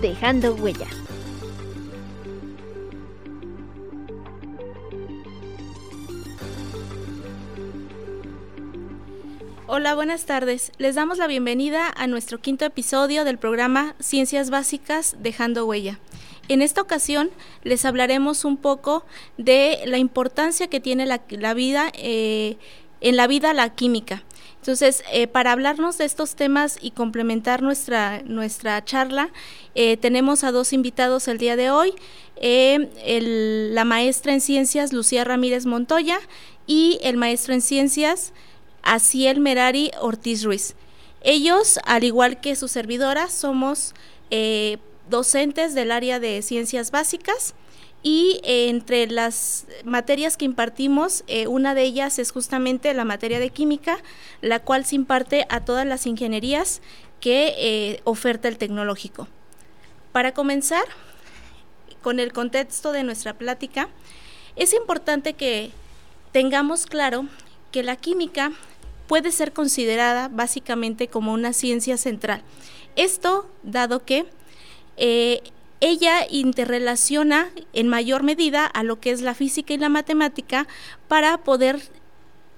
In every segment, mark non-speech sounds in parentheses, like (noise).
dejando huella. Hola, buenas tardes. Les damos la bienvenida a nuestro quinto episodio del programa Ciencias Básicas Dejando Huella. En esta ocasión les hablaremos un poco de la importancia que tiene la, vida, eh, en la vida la química. Entonces, eh, para hablarnos de estos temas y complementar nuestra, nuestra charla, eh, tenemos a dos invitados el día de hoy, la maestra en ciencias Lucía Ramírez Montoya y el maestro en ciencias Aciel Merari Ortiz Ruiz. Ellos, al igual que su servidora, somos eh, docentes del área de ciencias básicas y eh, entre las materias que impartimos, eh, una de ellas es justamente la materia de química, la cual se imparte a todas las ingenierías que oferta el tecnológico. Para comenzar con el contexto de nuestra plática, es importante que tengamos claro que la química puede ser considerada básicamente como una ciencia central. Esto dado que eh, ella interrelaciona en mayor medida a lo que es la física y la matemática para poder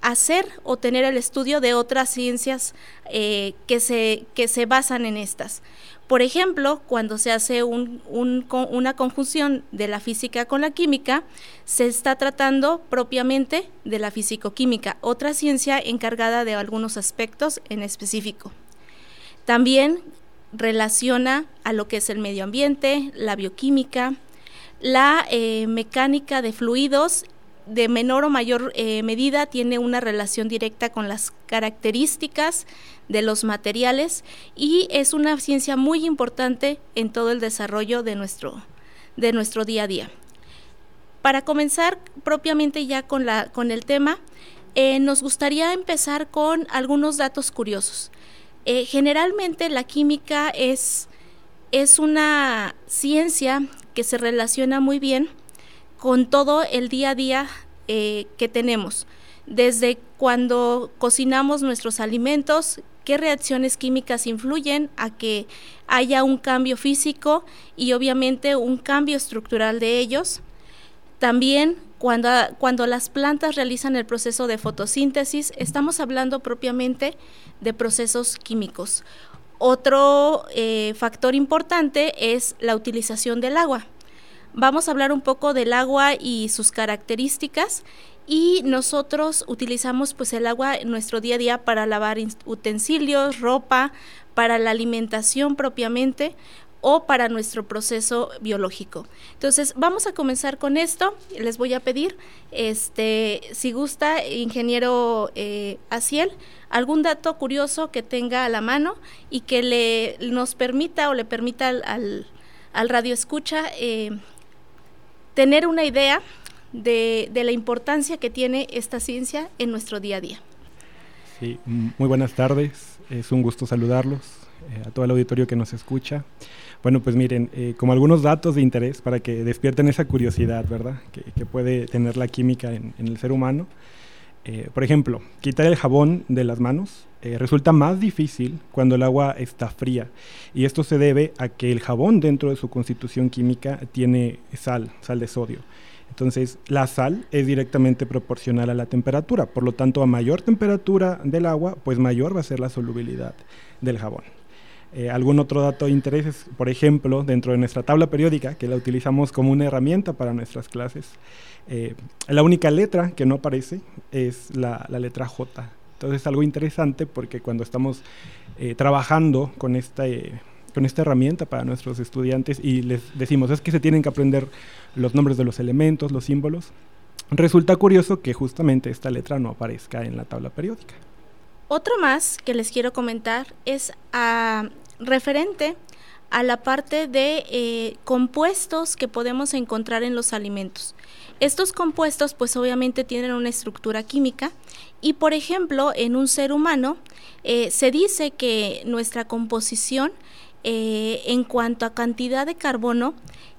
hacer o tener el estudio de otras ciencias eh, que, se, que se basan en estas. Por ejemplo, cuando se hace una conjunción de la física con la química, se está tratando propiamente de la fisicoquímica, otra ciencia encargada de algunos aspectos en específico. También relaciona a lo que es el medio ambiente, la bioquímica, la eh, mecánica de fluidos de menor o mayor eh, medida tiene una relación directa con las características de los materiales y es una ciencia muy importante en todo el desarrollo de nuestro, de nuestro día a día. Para comenzar propiamente ya con, la, con el tema, eh, nos gustaría empezar con algunos datos curiosos. Eh, generalmente la química es, es una ciencia que se relaciona muy bien con todo el día a día eh, que tenemos desde cuando cocinamos nuestros alimentos, qué reacciones químicas influyen a que haya un cambio físico y obviamente un cambio estructural de ellos. También cuando, cuando las plantas realizan el proceso de fotosíntesis, estamos hablando propiamente de procesos químicos. Otro eh, factor importante es la utilización del agua. Vamos a hablar un poco del agua y sus características y nosotros utilizamos pues el agua en nuestro día a día para lavar utensilios, ropa, para la alimentación propiamente o para nuestro proceso biológico. Entonces, vamos a comenzar con esto. Les voy a pedir, este, si gusta, ingeniero eh, Aciel, algún dato curioso que tenga a la mano y que le nos permita o le permita al, al, radio escucha eh, tener una idea de, la importancia que tiene esta ciencia en nuestro día a día. Sí, muy buenas tardes, es un gusto saludarlos, eh, a todo el auditorio que nos escucha. Bueno, pues miren, eh, como algunos datos de interés para que despierten esa curiosidad, ¿verdad? Que, puede tener la química en, el ser humano. Eh, por ejemplo, quitar el jabón de las manos resulta más difícil cuando el agua está fría. Y esto se debe a que el jabón dentro de su constitución química tiene sal, sal de sodio. Entonces, la sal es directamente proporcional a la temperatura, por lo tanto, a mayor temperatura del agua, pues mayor va a ser la solubilidad del jabón. Eh, algún otro dato de interés es, por ejemplo, dentro de nuestra tabla periódica, que la utilizamos como una herramienta para nuestras clases, eh, la única letra que no aparece es la, letra J. Entonces es algo interesante porque cuando estamos eh, trabajando con esta con esta herramienta para nuestros estudiantes y les decimos es que se tienen que aprender los nombres de los elementos, los símbolos. Resulta curioso que justamente esta letra no aparezca en la tabla periódica. Otro más que les quiero comentar es ah, referente a la parte de eh, compuestos que podemos encontrar en los alimentos. Estos compuestos pues obviamente tienen una estructura química y por ejemplo en un ser humano eh, se dice que nuestra composición eh, en cuanto a cantidad de carbono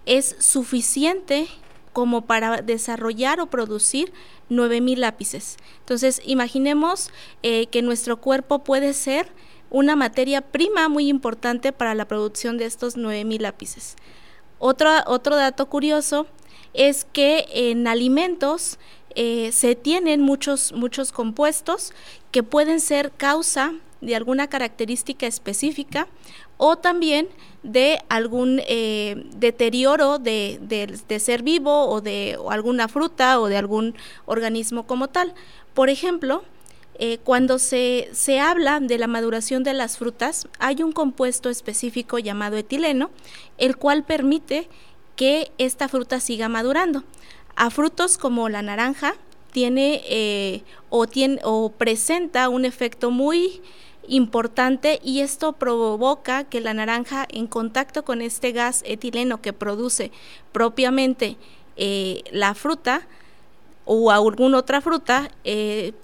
es suficiente como para desarrollar o producir 9000 lápices. Entonces, imaginemos eh, que nuestro cuerpo puede ser una materia prima muy importante para la producción de estos 9000 lápices. Otro, otro dato curioso es que en alimentos eh, se tienen muchos, muchos compuestos que pueden ser causa de alguna característica específica o también de algún eh, deterioro de, ser vivo o de alguna fruta o de algún organismo como tal. Por ejemplo, eh, cuando se, se, habla de la maduración de las frutas, hay un compuesto específico llamado etileno, el cual permite que esta fruta siga madurando. A frutos como la naranja tiene, eh, o, tiene o presenta un efecto muy importante y esto provoca que la naranja en contacto con este gas etileno que produce propiamente eh, la fruta o alguna otra fruta, eh,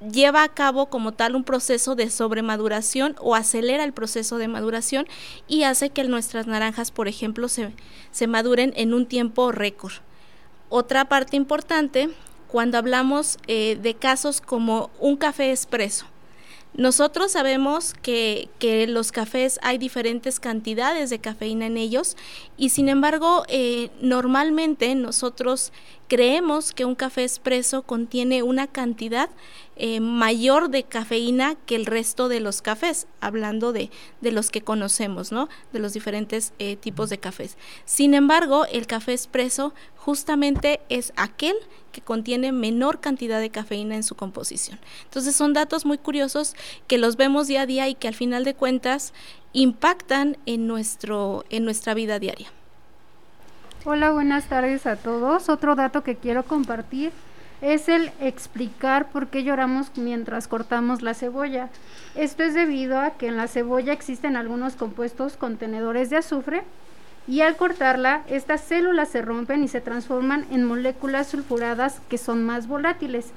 lleva a cabo como tal un proceso de sobremaduración o acelera el proceso de maduración y hace que nuestras naranjas, por ejemplo, se, se maduren en un tiempo récord. Otra parte importante, cuando hablamos eh, de casos como un café expreso, nosotros sabemos que, que, los cafés hay diferentes cantidades de cafeína en ellos y sin embargo eh, normalmente nosotros creemos que un café expreso contiene una cantidad eh, mayor de cafeína que el resto de los cafés, hablando de, de los que conocemos, ¿no? De los diferentes eh, tipos de cafés. Sin embargo, el café expreso justamente es aquel que contiene menor cantidad de cafeína en su composición. Entonces son datos muy curiosos que los vemos día a día y que al final de cuentas impactan en, nuestro, en nuestra vida diaria. Hola, buenas tardes a todos. Otro dato que quiero compartir es el explicar por qué lloramos mientras cortamos la cebolla. Esto es debido a que en la cebolla existen algunos compuestos contenedores de azufre y al cortarla, estas células se rompen y se transforman en moléculas sulfuradas que son más volátiles.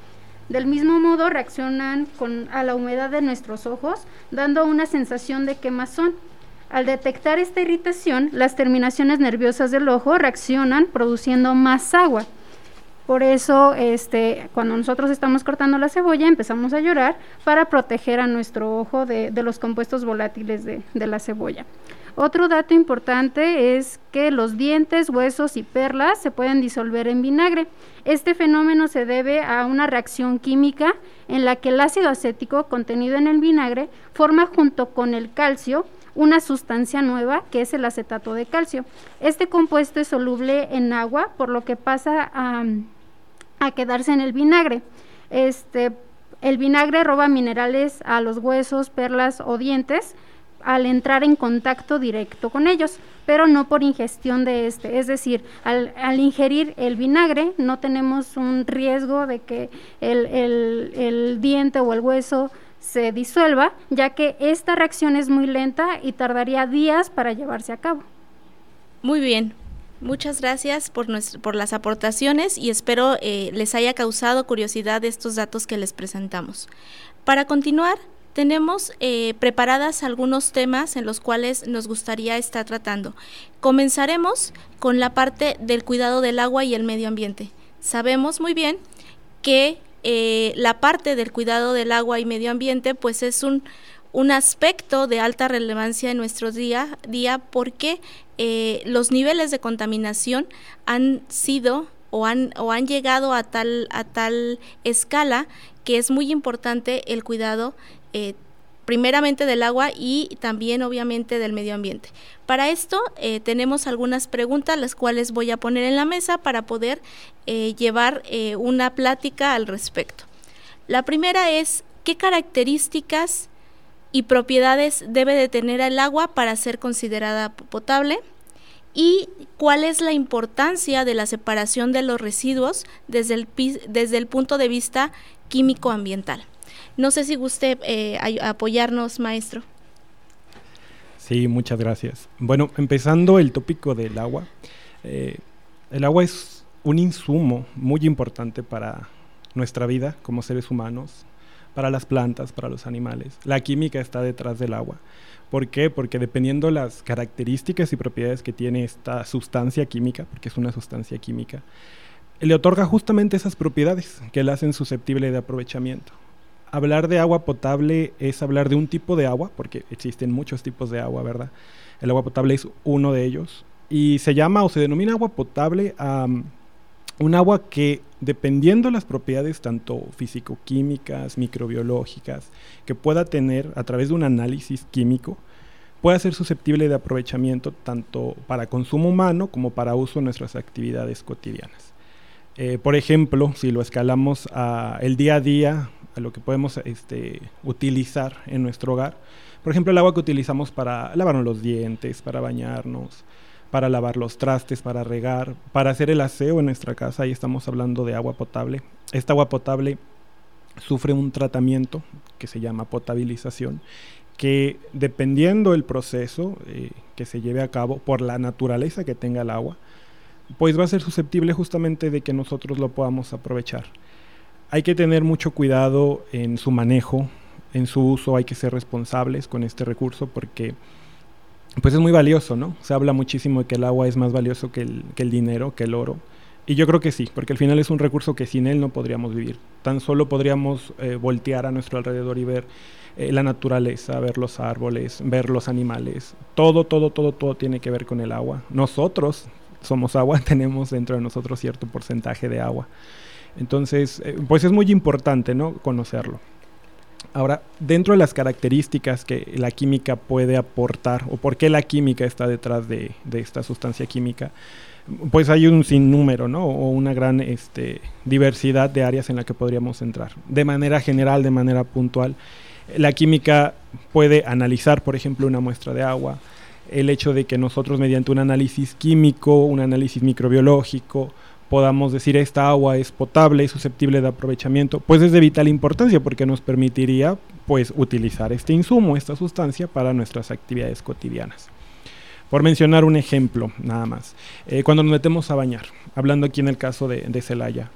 Del mismo modo reaccionan con, a la humedad de nuestros ojos, dando una sensación de quemazón. Al detectar esta irritación, las terminaciones nerviosas del ojo reaccionan produciendo más agua. Por eso, este, cuando nosotros estamos cortando la cebolla, empezamos a llorar para proteger a nuestro ojo de, los compuestos volátiles de la cebolla. Otro dato importante es que los dientes, huesos y perlas se pueden disolver en vinagre. Este fenómeno se debe a una reacción química en la que el ácido acético contenido en el vinagre forma junto con el calcio una sustancia nueva que es el acetato de calcio. Este compuesto es soluble en agua, por lo que pasa a, quedarse en el vinagre. Este, el vinagre roba minerales a los huesos, perlas o dientes al entrar en contacto directo con ellos, pero no por ingestión de este. Es decir, al, ingerir el vinagre no tenemos un riesgo de que el, el diente o el hueso se disuelva, ya que esta reacción es muy lenta y tardaría días para llevarse a cabo. Muy bien, Muchas gracias por, por las aportaciones y espero eh, les haya causado curiosidad estos datos que les presentamos. Para continuar, tenemos eh, preparadas algunos temas en los cuales nos gustaría estar tratando. Comenzaremos con la parte del cuidado del agua y el medio ambiente. Sabemos muy bien que eh, la parte del cuidado del agua y medio ambiente pues es un, un aspecto de alta relevancia en nuestro día, día porque eh, los niveles de contaminación han sido o han, o han llegado a tal, a tal escala que es muy importante el cuidado eh, primeramente del agua y también obviamente del medio ambiente. Para esto eh, tenemos algunas preguntas las cuales voy a poner en la mesa para poder eh, llevar una plática al respecto. La primera es, ¿qué características y propiedades debe de tener el agua para ser considerada potable? y cuál es la importancia de la separación de los residuos desde el, desde el punto de vista químico-ambiental. No sé si guste eh, apoyarnos, maestro. Sí, muchas gracias. Bueno, empezando el tópico del agua. Eh, el agua es un insumo muy importante para nuestra vida como seres humanos, para las plantas, para los animales. La química está detrás del agua. ¿Por qué? Porque dependiendo las características y propiedades que tiene esta sustancia química, porque es una sustancia química, le otorga justamente esas propiedades que la hacen susceptible de aprovechamiento. Hablar de agua potable es hablar de un tipo de agua, porque existen muchos tipos de agua, ¿verdad? El agua potable es uno de ellos. Y se llama o se denomina agua potable a un agua que, dependiendo las propiedades tanto físico-químicas, microbiológicas, que pueda tener a través de un análisis químico, pueda ser susceptible de aprovechamiento tanto para consumo humano como para uso en nuestras actividades cotidianas. Eh, por ejemplo, si lo escalamos a el día a día, a lo que podemos este, utilizar en nuestro hogar, por ejemplo, el agua que utilizamos para lavarnos los dientes, para bañarnos, para lavar los trastes, para regar, para hacer el aseo en nuestra casa, ahí estamos hablando de agua potable. Esta agua potable sufre un tratamiento que se llama potabilización, que dependiendo el proceso eh, que se lleve a cabo, por la naturaleza que tenga el agua, pues va a ser susceptible justamente de que nosotros lo podamos aprovechar. Hay que tener mucho cuidado en su manejo, en su uso, hay que ser responsables con este recurso porque pues es muy valioso, ¿no? Se habla muchísimo de que el agua es más valioso que el, dinero, que el oro. Y yo creo que sí, porque al final es un recurso que sin él no podríamos vivir. Tan solo podríamos eh, voltear a nuestro alrededor y ver eh, la naturaleza, ver los árboles, ver los animales. Todo, todo, todo, todo tiene que ver con el agua. Nosotros somos agua, (laughs) tenemos dentro de nosotros cierto porcentaje de agua. Entonces, eh, pues es muy importante, ¿no? Conocerlo. Ahora, dentro de las características que la química puede aportar, o por qué la química está detrás de, esta sustancia química, pues hay un sinnúmero, ¿no? O una gran este, diversidad de áreas en la que podríamos entrar. De manera general, de manera puntual, la química puede analizar, por ejemplo, una muestra de agua, el hecho de que nosotros mediante un análisis químico, un análisis microbiológico, podamos decir esta agua es potable y susceptible de aprovechamiento, pues es de vital importancia porque nos permitiría pues utilizar este insumo, esta sustancia para nuestras actividades cotidianas. Por mencionar un ejemplo, nada más. Eh, cuando nos metemos a bañar, hablando aquí en el caso de, de Celaya,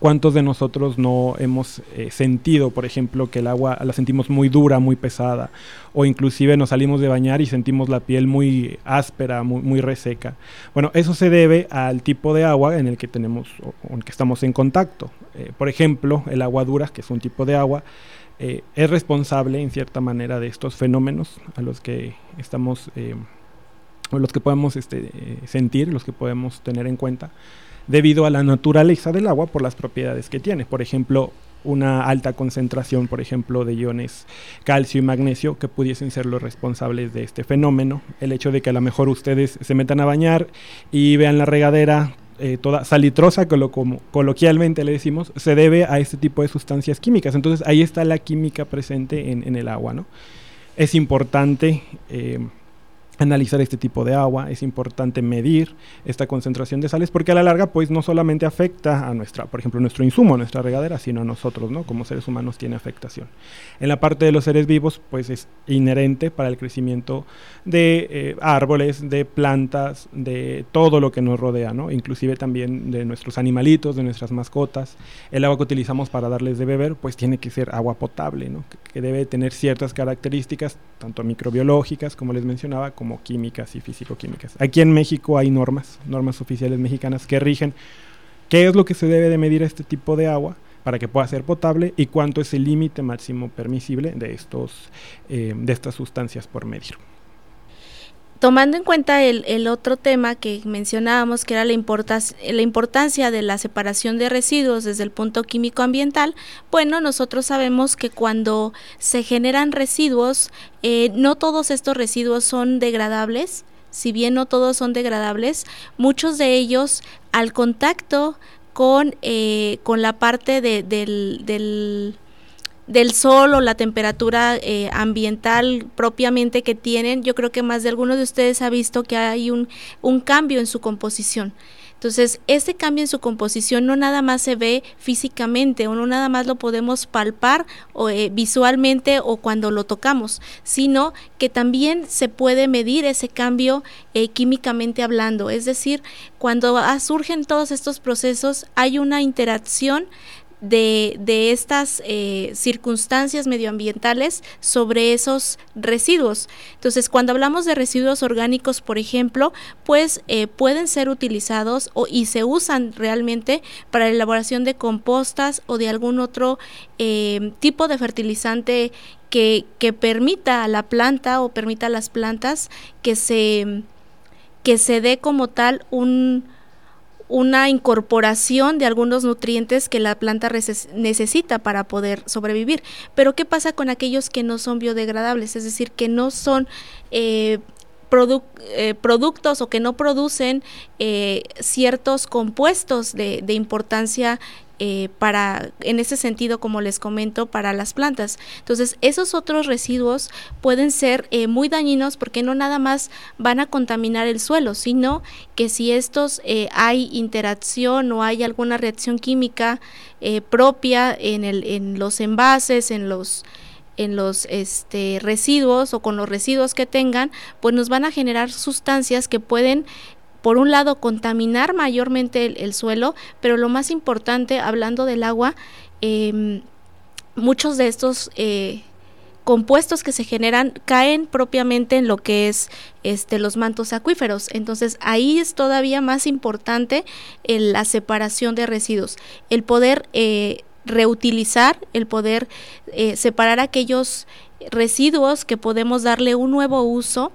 ¿Cuántos de nosotros no hemos eh, sentido, por ejemplo, que el agua la sentimos muy dura, muy pesada? O inclusive nos salimos de bañar y sentimos la piel muy áspera, muy, reseca. Bueno, eso se debe al tipo de agua en el que tenemos o en que estamos en contacto. Eh, por ejemplo, el agua dura, que es un tipo de agua, eh, es responsable en cierta manera de estos fenómenos a los que estamos, o los que podemos este, sentir, los que podemos tener en cuenta debido a la naturaleza del agua por las propiedades que tiene. Por ejemplo, una alta concentración, por ejemplo, de iones calcio y magnesio que pudiesen ser los responsables de este fenómeno. El hecho de que a lo mejor ustedes se metan a bañar y vean la regadera eh, toda salitrosa, como coloquialmente le decimos, se debe a este tipo de sustancias químicas. Entonces ahí está la química presente en, el agua. ¿no? Es importante eh, analizar este tipo de agua, es importante medir esta concentración de sales porque a la larga pues no solamente afecta a nuestra, por ejemplo, nuestro insumo, nuestra regadera, sino a nosotros, ¿no? Como seres humanos tiene afectación. En la parte de los seres vivos pues es inherente para el crecimiento de eh, árboles, de plantas, de todo lo que nos rodea, ¿no? Inclusive también de nuestros animalitos, de nuestras mascotas. El agua que utilizamos para darles de beber pues tiene que ser agua potable, ¿no? Que, debe tener ciertas características, tanto microbiológicas como les mencionaba, como químicas y físico-químicas. Aquí en México hay normas, normas oficiales mexicanas que rigen qué es lo que se debe de medir este tipo de agua para que pueda ser potable y cuánto es el límite máximo permisible de, estos, eh, de estas sustancias por medir tomando en cuenta el, otro tema que mencionábamos, que era la, la importancia de la separación de residuos desde el punto químico ambiental, bueno, nosotros sabemos que cuando se generan residuos, eh, no todos estos residuos son degradables, si bien no todos son degradables, muchos de ellos al contacto con, eh, con la parte de, del sol o la temperatura eh, ambiental propiamente que tienen, yo creo que más de alguno de ustedes ha visto que hay un, cambio en su composición. Entonces, este cambio en su composición no nada más se ve físicamente o no nada más lo podemos palpar o, eh, visualmente o cuando lo tocamos, sino que también se puede medir ese cambio eh, químicamente hablando. Es decir, cuando surgen todos estos procesos hay una interacción de, de estas eh, circunstancias medioambientales sobre esos residuos. Entonces, cuando hablamos de residuos orgánicos, por ejemplo, pues eh, pueden ser utilizados o, y se usan realmente para la elaboración de compostas o de algún otro eh, tipo de fertilizante que, que permita a la planta o permita a las plantas que se, que se dé como tal un una incorporación de algunos nutrientes que la planta necesita para poder sobrevivir. Pero ¿qué pasa con aquellos que no son biodegradables? Es decir, que no son... Eh, eh, productos o que no producen eh, ciertos compuestos de, de importancia eh, para, en ese sentido, como les comento, para las plantas. Entonces, esos otros residuos pueden ser eh, muy dañinos porque no nada más van a contaminar el suelo, sino que si estos eh, hay interacción o hay alguna reacción química propia en, el, en los envases, en los en los este, residuos o con los residuos que tengan, pues nos van a generar sustancias que pueden por un lado, contaminar mayormente el, suelo, pero lo más importante, hablando del agua, em, muchos de estos eh, compuestos que se generan caen propiamente en lo que es este los mantos acuíferos. Entonces ahí es todavía más importante la separación de residuos, el poder eh, reutilizar, el poder eh, separar aquellos residuos que podemos darle un nuevo uso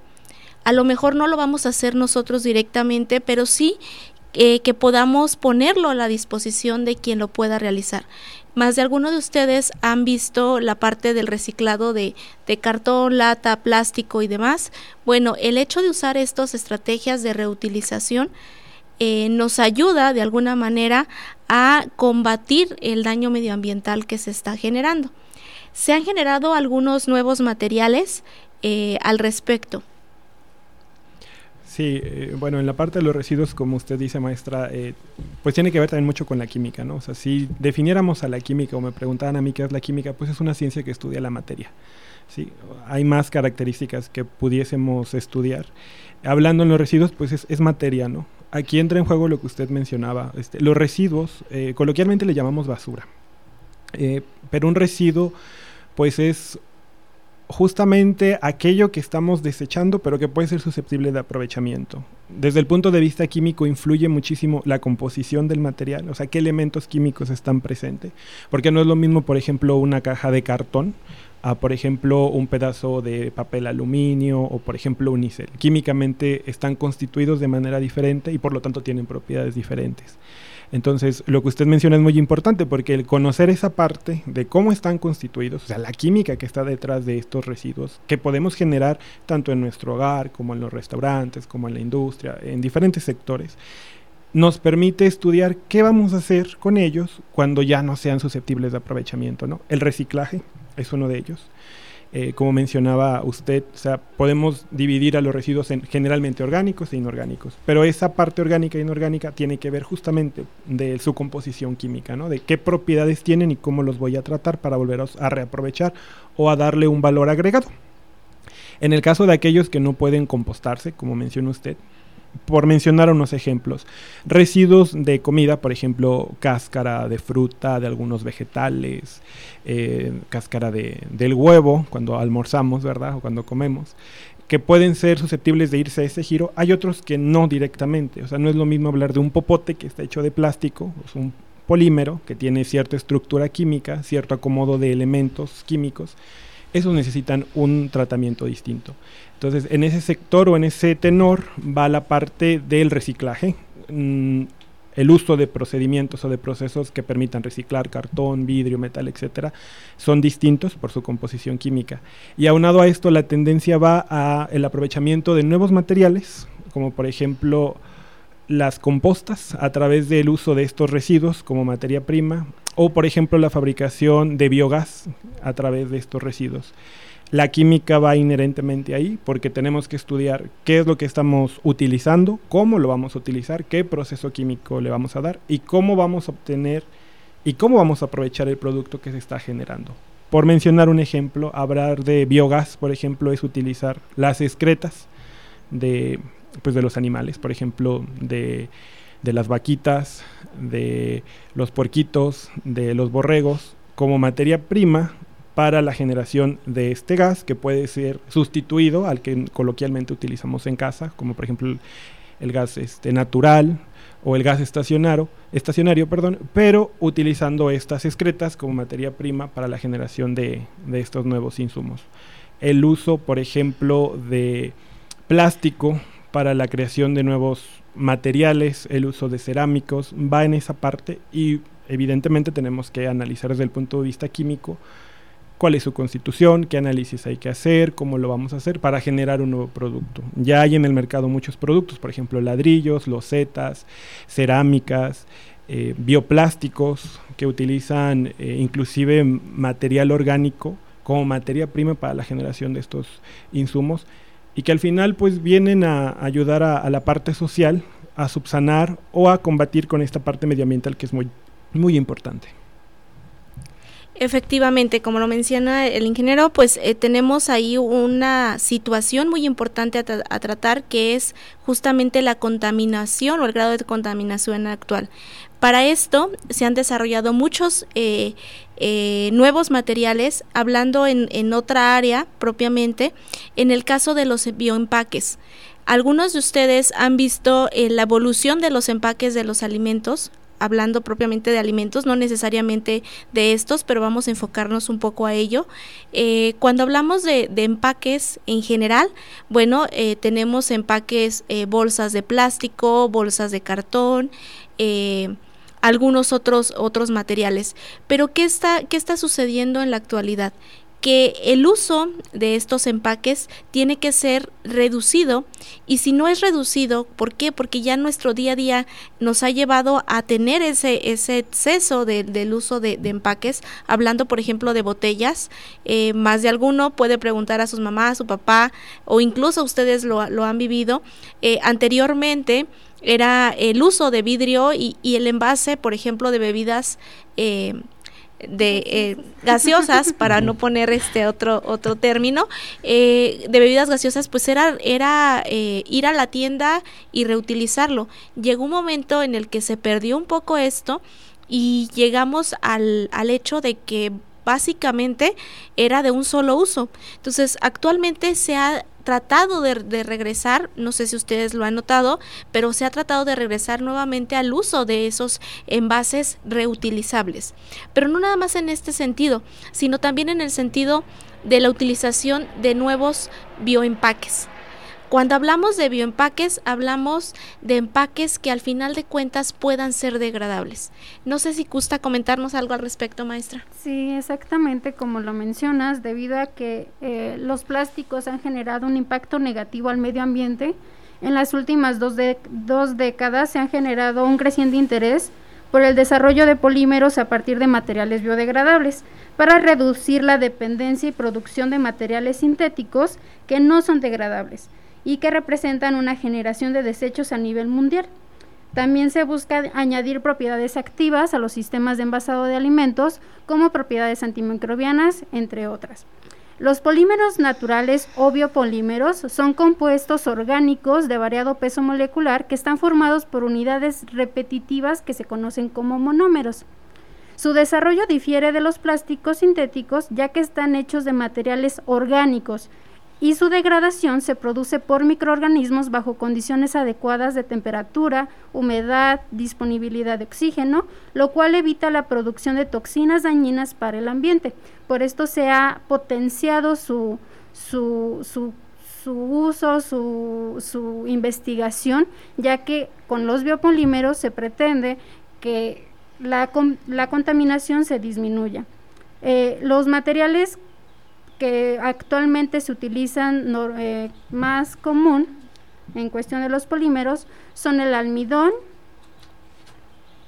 a lo mejor no lo vamos a hacer nosotros directamente, pero sí eh, que podamos ponerlo a la disposición de quien lo pueda realizar. Más de alguno de ustedes han visto la parte del reciclado de, cartón, lata, plástico y demás. Bueno, el hecho de usar estas estrategias de reutilización eh, nos ayuda de alguna manera a combatir el daño medioambiental que se está generando. Se han generado algunos nuevos materiales eh, al respecto. Sí, eh, bueno, en la parte de los residuos, como usted dice, maestra, eh, pues tiene que ver también mucho con la química, ¿no? O sea, si definiéramos a la química o me preguntaban a mí qué es la química, pues es una ciencia que estudia la materia. Sí, hay más características que pudiésemos estudiar. Hablando en los residuos, pues es, materia, ¿no? Aquí entra en juego lo que usted mencionaba. Este, los residuos, eh, coloquialmente le llamamos basura. pero un residuo, pues es justamente aquello que estamos desechando, pero que puede ser susceptible de aprovechamiento. Desde el punto de vista químico influye muchísimo la composición del material, o sea, qué elementos químicos están presentes. Porque no es lo mismo, por ejemplo, una caja de cartón a, por ejemplo, un pedazo de papel aluminio o, por ejemplo, un isel. Químicamente están constituidos de manera diferente y por lo tanto tienen propiedades diferentes. Entonces, lo que usted menciona es muy importante porque el conocer esa parte de cómo están constituidos, o sea, la química que está detrás de estos residuos, que podemos generar tanto en nuestro hogar como en los restaurantes, como en la industria, en diferentes sectores, nos permite estudiar qué vamos a hacer con ellos cuando ya no sean susceptibles de aprovechamiento. ¿no? El reciclaje es uno de ellos. Eh, como mencionaba usted, o sea, podemos dividir a los residuos en generalmente orgánicos e inorgánicos, pero esa parte orgánica e inorgánica tiene que ver justamente de su composición química, ¿no? de qué propiedades tienen y cómo los voy a tratar para volverlos a reaprovechar o a darle un valor agregado. En el caso de aquellos que no pueden compostarse, como mencionó usted, por mencionar unos ejemplos. Residuos de comida, por ejemplo, cáscara de fruta, de algunos vegetales, eh, cáscara de, del huevo, cuando almorzamos, ¿verdad? O cuando comemos, que pueden ser susceptibles de irse a ese giro. Hay otros que no directamente. O sea, no es lo mismo hablar de un popote que está hecho de plástico, es un polímero que tiene cierta estructura química, cierto acomodo de elementos químicos. Esos necesitan un tratamiento distinto. Entonces, en ese sector o en ese tenor va la parte del reciclaje, mm, el uso de procedimientos o de procesos que permitan reciclar cartón, vidrio, metal, etcétera, son distintos por su composición química. Y aunado a esto, la tendencia va a el aprovechamiento de nuevos materiales, como por ejemplo las compostas a través del uso de estos residuos como materia prima o por ejemplo la fabricación de biogás a través de estos residuos. La química va inherentemente ahí porque tenemos que estudiar qué es lo que estamos utilizando, cómo lo vamos a utilizar, qué proceso químico le vamos a dar y cómo vamos a obtener y cómo vamos a aprovechar el producto que se está generando. Por mencionar un ejemplo, hablar de biogás, por ejemplo, es utilizar las excretas de, pues, de los animales, por ejemplo, de, de las vaquitas, de los puerquitos, de los borregos, como materia prima para la generación de este gas que puede ser sustituido al que coloquialmente utilizamos en casa, como por ejemplo el, gas este, natural o el gas estacionario, estacionario, perdón, pero utilizando estas excretas como materia prima para la generación de, de estos nuevos insumos. El uso, por ejemplo, de plástico para la creación de nuevos materiales, el uso de cerámicos, va en esa parte y evidentemente tenemos que analizar desde el punto de vista químico cuál es su constitución, qué análisis hay que hacer, cómo lo vamos a hacer para generar un nuevo producto. Ya hay en el mercado muchos productos, por ejemplo, ladrillos, losetas, cerámicas, eh, bioplásticos que utilizan eh, inclusive material orgánico como materia prima para la generación de estos insumos y que al final pues vienen a ayudar a, a la parte social a subsanar o a combatir con esta parte medioambiental que es muy, muy importante. Efectivamente, como lo menciona el ingeniero, pues eh, tenemos ahí una situación muy importante a, tratar que es justamente la contaminación o el grado de contaminación actual. Para esto se han desarrollado muchos eh, eh, nuevos materiales, hablando en, en otra área propiamente, en el caso de los bioempaques. Algunos de ustedes han visto la evolución de los empaques de los alimentos, hablando propiamente de alimentos, no necesariamente de estos, pero vamos a enfocarnos un poco a ello. Eh, cuando hablamos de, empaques en general, bueno, eh, tenemos empaques, eh, bolsas de plástico, bolsas de cartón, algunos otros, otros materiales. Pero ¿qué está, ¿qué está sucediendo en la actualidad? Que el uso de estos empaques tiene que ser reducido. Y si no es reducido, ¿por qué? Porque ya nuestro día a día nos ha llevado a tener ese, ese exceso del uso de, empaques, hablando por ejemplo de botellas, eh, más de alguno puede preguntar a sus mamás, a su papá o incluso ustedes lo, han vivido. Eh, anteriormente era el uso de vidrio y, y, el envase, por ejemplo, de bebidas eh, de eh, gaseosas, para no poner este otro, otro término, eh, de bebidas gaseosas, pues era, era eh, ir a la tienda y reutilizarlo. Llegó un momento en el que se perdió un poco esto y llegamos al, al hecho de que básicamente era de un solo uso. Entonces, actualmente se ha tratado de, regresar, no sé si ustedes lo han notado, pero se ha tratado de regresar nuevamente al uso de esos envases reutilizables. Pero no nada más en este sentido, sino también en el sentido de la utilización de nuevos bioempaques. Cuando hablamos de bioempaques, hablamos de empaques que al final de cuentas puedan ser degradables. No sé si gusta comentarnos algo al respecto, maestra. Sí, exactamente como lo mencionas, debido a que eh, los plásticos han generado un impacto negativo al medio ambiente. En las últimas dos, dos décadas se han generado un creciente interés por el desarrollo de polímeros a partir de materiales biodegradables para reducir la dependencia y producción de materiales sintéticos que no son degradables y que representan una generación de desechos a nivel mundial. También se busca añadir propiedades activas a los sistemas de envasado de alimentos, como propiedades antimicrobianas, entre otras. Los polímeros naturales o biopolímeros son compuestos orgánicos de variado peso molecular que están formados por unidades repetitivas que se conocen como monómeros. Su desarrollo difiere de los plásticos sintéticos ya que están hechos de materiales orgánicos, y su degradación se produce por microorganismos bajo condiciones adecuadas de temperatura, humedad, disponibilidad de oxígeno, lo cual evita la producción de toxinas dañinas para el ambiente. Por esto se ha potenciado su, su, su, uso, su, su investigación, ya que con los biopolímeros se pretende que la, la contaminación se disminuya. Eh, los materiales que actualmente se utilizan eh, más común en cuestión de los polímeros son el almidón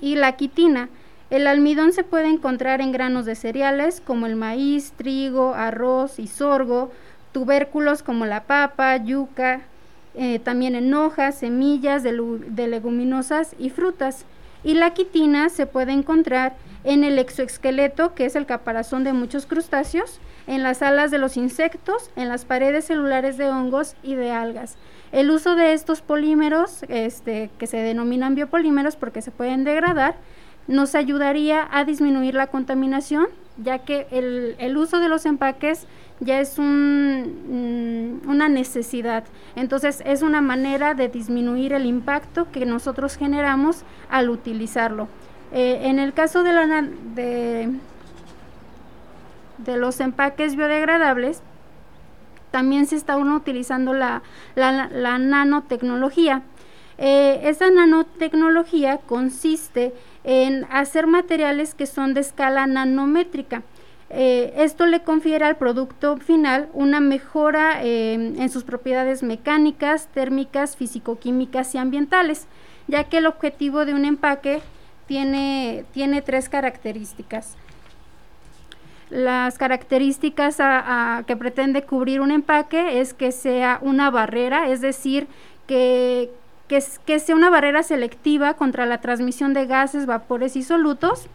y la quitina. El almidón se puede encontrar en granos de cereales como el maíz, trigo, arroz y sorgo, tubérculos como la papa, yuca, eh, también en hojas, semillas de, de leguminosas y frutas. Y la quitina se puede encontrar en el exoesqueleto, que es el caparazón de muchos crustáceos, en las alas de los insectos, en las paredes celulares de hongos y de algas. El uso de estos polímeros, este, que se denominan biopolímeros porque se pueden degradar, nos ayudaría a disminuir la contaminación, ya que el, uso de los empaques ya es mm, una necesidad. Entonces es una manera de disminuir el impacto que nosotros generamos al utilizarlo. Eh, en el caso de, la, de, de los empaques biodegradables, también se está uno utilizando la, la, nanotecnología. Eh, esa nanotecnología consiste en hacer materiales que son de escala nanométrica. Eh, esto le confiere al producto final una mejora eh, en sus propiedades mecánicas, térmicas, físico-químicas y ambientales, ya que el objetivo de un empaque tiene, tiene tres características. Las características que pretende cubrir un empaque es que sea una barrera, es decir, que, que, sea una barrera selectiva contra la transmisión de gases, vapores y solutos,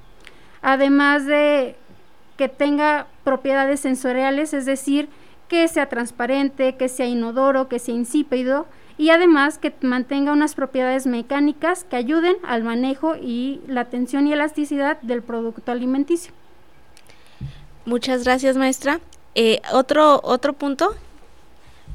además de que tenga propiedades sensoriales, es decir, que sea transparente, que sea inodoro, que sea insípido y además que mantenga unas propiedades mecánicas que ayuden al manejo y la tensión y elasticidad del producto alimenticio. Muchas gracias, maestra. Eh, otro, otro punto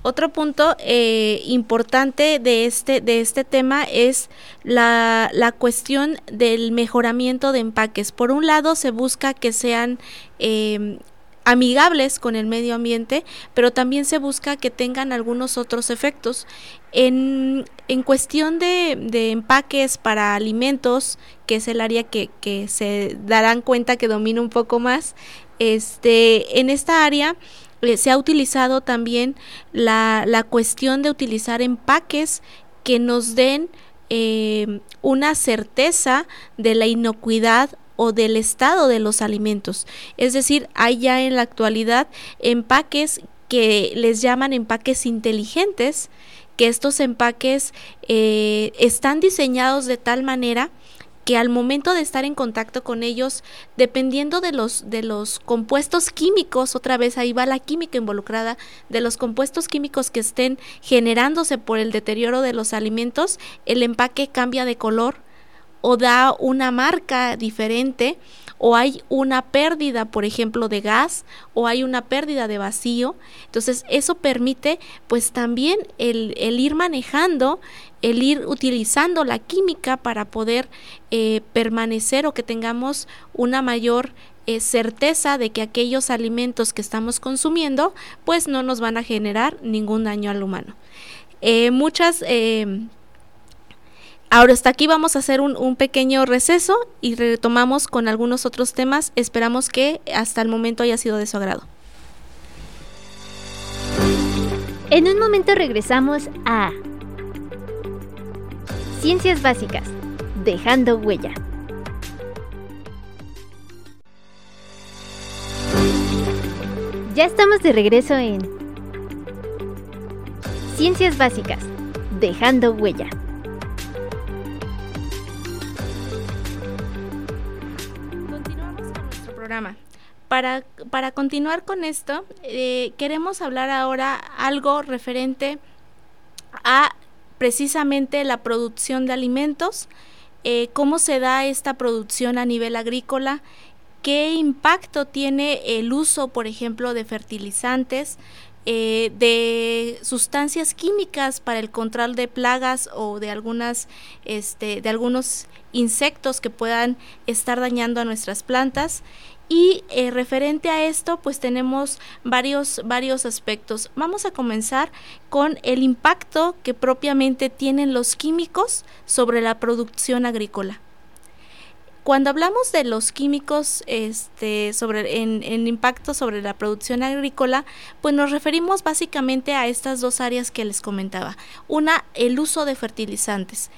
otro punto eh, importante de este, de este tema es la, la, cuestión del mejoramiento de empaques. Por un lado, se busca que sean eh, amigables con el medio ambiente, pero también se busca que tengan algunos otros efectos. En, en cuestión de, de, empaques para alimentos, que es el área que, que se darán cuenta que domina un poco más, este, en esta área eh, se ha utilizado también la, la, cuestión de utilizar empaques que nos den eh, una certeza de la inocuidad o del estado de los alimentos. Es decir, hay ya en la actualidad empaques que les llaman empaques inteligentes, que estos empaques eh, están diseñados de tal manera que al momento de estar en contacto con ellos, dependiendo de los, de los compuestos químicos, otra vez ahí va la química involucrada, de los compuestos químicos que estén generándose por el deterioro de los alimentos, el empaque cambia de color o da una marca diferente o hay una pérdida, por ejemplo, de gas o hay una pérdida de vacío. Entonces, eso permite pues también el, ir manejando el ir utilizando la química para poder eh, permanecer o que tengamos una mayor eh, certeza de que aquellos alimentos que estamos consumiendo pues no nos van a generar ningún daño al humano. Eh, muchas... Ahora hasta aquí vamos a hacer un, pequeño receso y retomamos con algunos otros temas. Esperamos que hasta el momento haya sido de su agrado. En un momento regresamos a Ciencias Básicas, dejando huella. Ya estamos de regreso en Ciencias Básicas, dejando huella. Para, para continuar con esto, eh, queremos hablar ahora algo referente a precisamente la producción de alimentos, eh, cómo se da esta producción a nivel agrícola, qué impacto tiene el uso, por ejemplo, de fertilizantes, eh, de sustancias químicas para el control de plagas o de algunas este, de algunos insectos que puedan estar dañando a nuestras plantas y eh, referente a esto, pues tenemos varios, varios aspectos. Vamos a comenzar con el impacto que propiamente tienen los químicos sobre la producción agrícola. Cuando hablamos de los químicos este, sobre, en, impacto sobre la producción agrícola, pues nos referimos básicamente a estas dos áreas que les comentaba. Una, el uso de fertilizantes.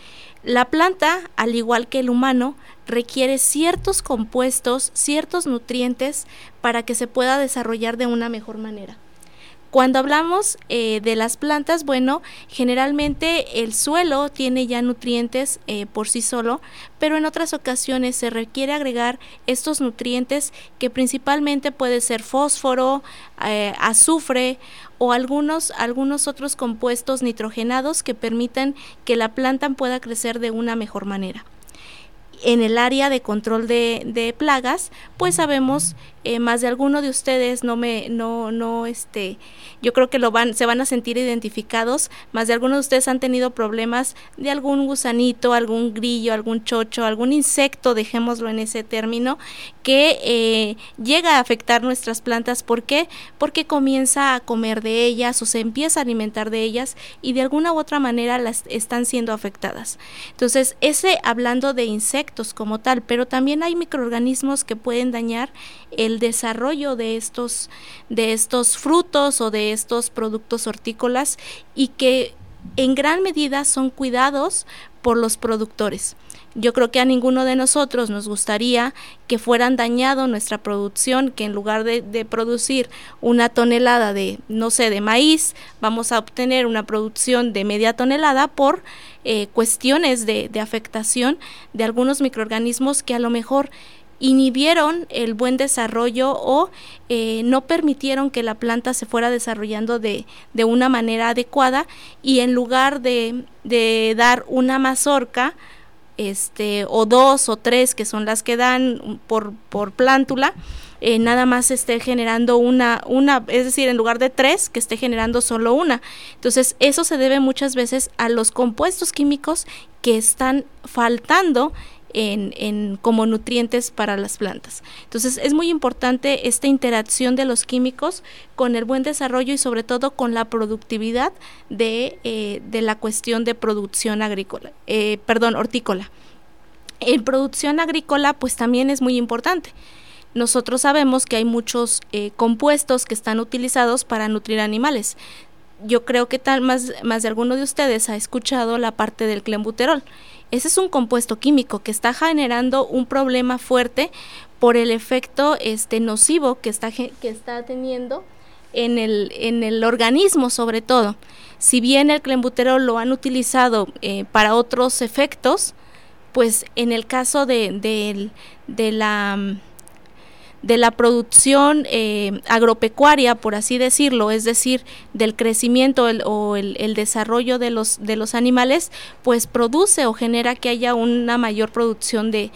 La planta, al igual que el humano, requiere ciertos compuestos, ciertos nutrientes para que se pueda desarrollar de una mejor manera. Cuando hablamos eh, de las plantas, bueno, generalmente el suelo tiene ya nutrientes eh, por sí solo, pero en otras ocasiones se requiere agregar estos nutrientes que principalmente puede ser fósforo, eh, azufre o algunos, algunos otros compuestos nitrogenados que permitan que la planta pueda crecer de una mejor manera en el área de control de, de plagas, pues sabemos eh, más de alguno de ustedes no me, no, no, este, yo creo que lo van, se van a sentir identificados, más de algunos de ustedes han tenido problemas de algún gusanito, algún grillo, algún chocho, algún insecto, dejémoslo en ese término, que eh, llega a afectar nuestras plantas. ¿Por qué? Porque comienza a comer de ellas o se empieza a alimentar de ellas y de alguna u otra manera las están siendo afectadas. Entonces, ese hablando de insectos como tal, pero también hay microorganismos que pueden dañar el desarrollo de estos, de estos frutos o de estos productos hortícolas y que en gran medida son cuidados por los productores. Yo creo que a ninguno de nosotros nos gustaría que fueran dañado nuestra producción, que en lugar de, producir una tonelada de, no sé, de maíz, vamos a obtener una producción de media tonelada por eh, cuestiones de, de afectación de algunos microorganismos que a lo mejor inhibieron el buen desarrollo o eh, no permitieron que la planta se fuera desarrollando de, de una manera adecuada y en lugar de, de, dar una mazorca este o dos o tres que son las que dan por, por plántula eh, nada más esté generando una, una, es decir, en lugar de tres, que esté generando solo una. Entonces, eso se debe muchas veces a los compuestos químicos que están faltando en, como nutrientes para las plantas. Entonces es muy importante esta interacción de los químicos con el buen desarrollo y sobre todo con la productividad de, eh, la cuestión de producción agrícola, eh, perdón, hortícola. En producción agrícola pues también es muy importante. Nosotros sabemos que hay muchos eh, compuestos que están utilizados para nutrir animales yo creo que tal más, más de alguno de ustedes ha escuchado la parte del clenbuterol. Ese es un compuesto químico que está generando un problema fuerte por el efecto este nocivo que está que está teniendo en el, en el organismo sobre todo. Si bien el clenbuterol lo han utilizado eh, para otros efectos, pues en el caso de, de la de la producción eh, agropecuaria, por así decirlo, es decir, del crecimiento o el, desarrollo de los, de los animales, pues produce o genera que haya una mayor producción de,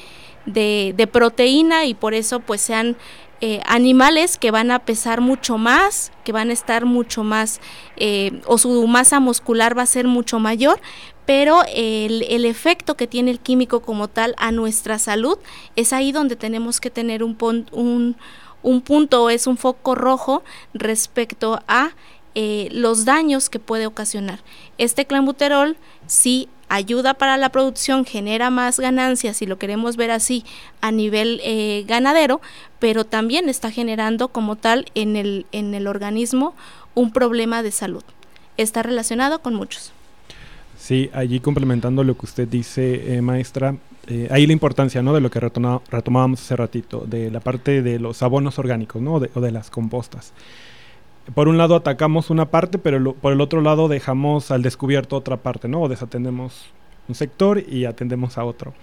de, proteína y por eso pues sean eh, animales que van a pesar mucho más, que van a estar mucho más, eh, o su masa muscular va a ser mucho mayor, pero el, efecto que tiene el químico como tal a nuestra salud es ahí donde tenemos que tener un, un, un punto, es un foco rojo respecto a eh, los daños que puede ocasionar. Este clenbuterol sí ayuda para la producción, genera más ganancias, si lo queremos ver así, a nivel eh, ganadero, pero también está generando como tal en el, en el organismo un problema de salud. Está relacionado con muchos. Sí, allí complementando lo que usted dice, eh, maestra, eh, ahí la importancia ¿no? de lo que retomábamos hace ratito, de la parte de los abonos orgánicos ¿no? o de las compostas. Por un lado atacamos una parte, pero por el otro lado dejamos al descubierto otra parte, ¿no? o desatendemos un sector y atendemos a otro.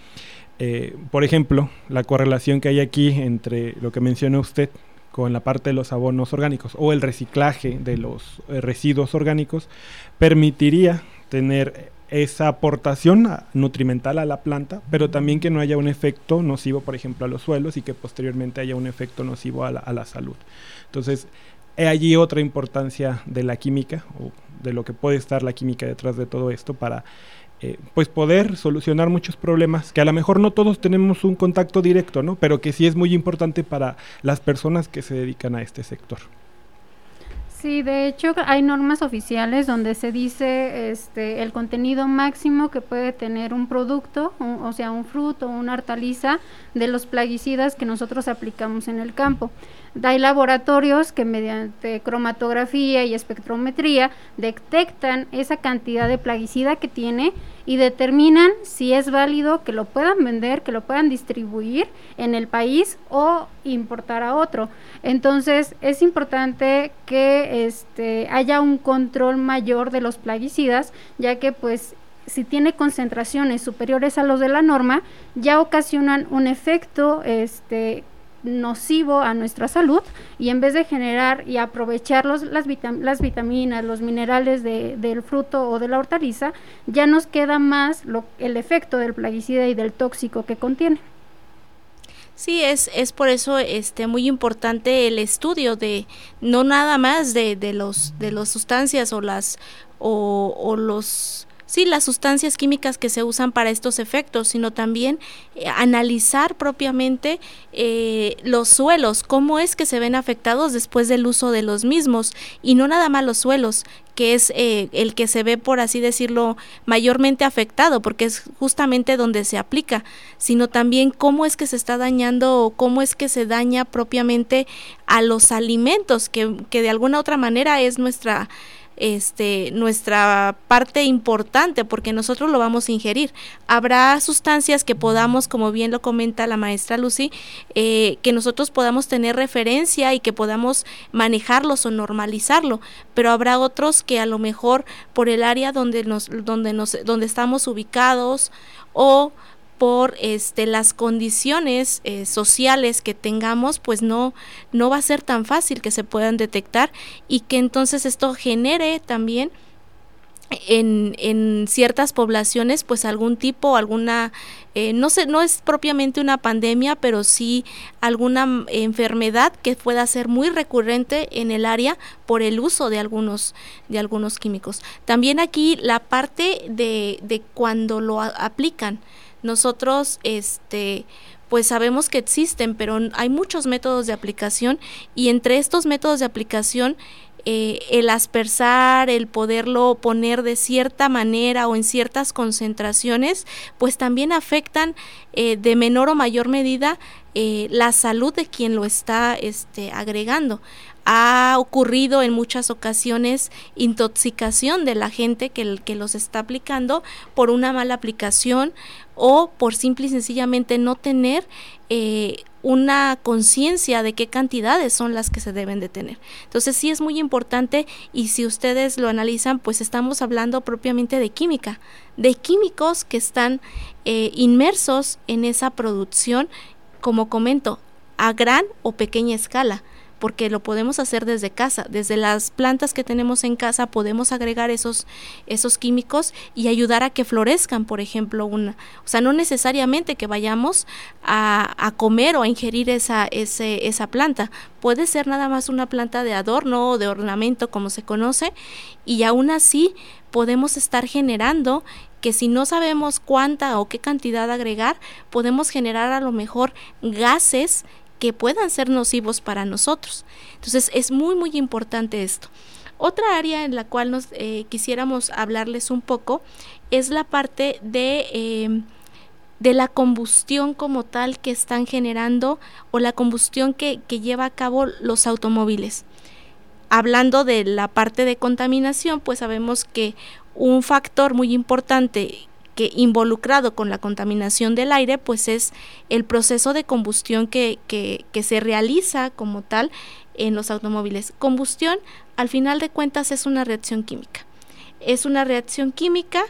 Eh, por ejemplo, la correlación que hay aquí entre lo que menciona usted con la parte de los abonos orgánicos o el reciclaje de los residuos orgánicos permitiría tener esa aportación nutrimental a la planta, pero también que no haya un efecto nocivo, por ejemplo, a los suelos y que posteriormente haya un efecto nocivo a la, salud. Entonces, hay allí otra importancia de la química o de lo que puede estar la química detrás de todo esto para eh, pues poder solucionar muchos problemas que a lo mejor no todos tenemos un contacto directo, ¿no? Pero que sí es muy importante para las personas que se dedican a este sector. Sí, de hecho hay normas oficiales donde se dice este, el contenido máximo que puede tener un producto, o sea, un fruto, una hortaliza, de los plaguicidas que nosotros aplicamos en el campo. Hay laboratorios que mediante cromatografía y espectrometría detectan esa cantidad de plaguicida que tiene y determinan si es válido que lo puedan vender, que lo puedan distribuir en el país o importar a otro. Entonces es importante que este, haya un control mayor de los plaguicidas, ya que pues si tiene concentraciones superiores a los de la norma, ya ocasionan un efecto este, nocivo a nuestra salud y en vez de generar y aprovechar las, las vitaminas, los minerales del fruto o de la hortaliza, ya nos queda más lo, el efecto del plaguicida y del tóxico que contiene. Sí, es, es por eso este muy importante el estudio de no nada más de, de los de las sustancias o las o, o los sí, las sustancias químicas que se usan para estos efectos, sino también eh, analizar propiamente eh, los suelos, cómo es que se ven afectados después del uso de los mismos, y no nada más los suelos, que es eh, el que se ve, por así decirlo, mayormente afectado, porque es justamente donde se aplica, sino también cómo es que se está dañando o cómo es que se daña propiamente a los alimentos, que, que de alguna otra manera es nuestra este, nuestra parte importante porque nosotros lo vamos a ingerir. Habrá sustancias que podamos, como bien lo comenta la maestra Lucy, eh, que nosotros podamos tener referencia y que podamos manejarlos o normalizarlo, pero habrá otros que a lo mejor por el área donde nos, donde nos, donde estamos ubicados o por este las condiciones eh, sociales que tengamos pues no no va a ser tan fácil que se puedan detectar y que entonces esto genere también en, en ciertas poblaciones pues algún tipo alguna eh, no sé no es propiamente una pandemia pero sí alguna enfermedad que pueda ser muy recurrente en el área por el uso de algunos de algunos químicos. También aquí la parte de, de cuando lo aplican nosotros, este, pues sabemos que existen, pero hay muchos métodos de aplicación y entre estos métodos de aplicación eh, el aspersar, el poderlo poner de cierta manera o en ciertas concentraciones, pues también afectan eh, de menor o mayor medida eh, la salud de quien lo está este, agregando ha ocurrido en muchas ocasiones intoxicación de la gente que, los está aplicando por una mala aplicación o por simple y sencillamente no tener eh, una conciencia de qué cantidades son las que se deben de tener. Entonces sí es muy importante y si ustedes lo analizan, pues estamos hablando propiamente de química, de químicos que están eh, inmersos en esa producción, como comento, a gran o pequeña escala porque lo podemos hacer desde casa, desde las plantas que tenemos en casa podemos agregar esos, esos químicos y ayudar a que florezcan, por ejemplo, una, o sea, no necesariamente que vayamos a, a comer o a ingerir esa, ese, esa planta, puede ser nada más una planta de adorno o de ornamento como se conoce y aún así podemos estar generando que si no sabemos cuánta o qué cantidad agregar, podemos generar a lo mejor gases que puedan ser nocivos para nosotros. Entonces es muy, muy importante esto. Otra área en la cual nos eh, quisiéramos hablarles un poco es la parte de, em, de la combustión como tal que están generando o la combustión que, que lleva a cabo los automóviles. Hablando de la parte de contaminación, pues sabemos que un factor muy importante que involucrado con la contaminación del aire, pues es el proceso de combustión que, que, se realiza como tal en los automóviles. Combustión, al final de cuentas, es una reacción química. Es una reacción química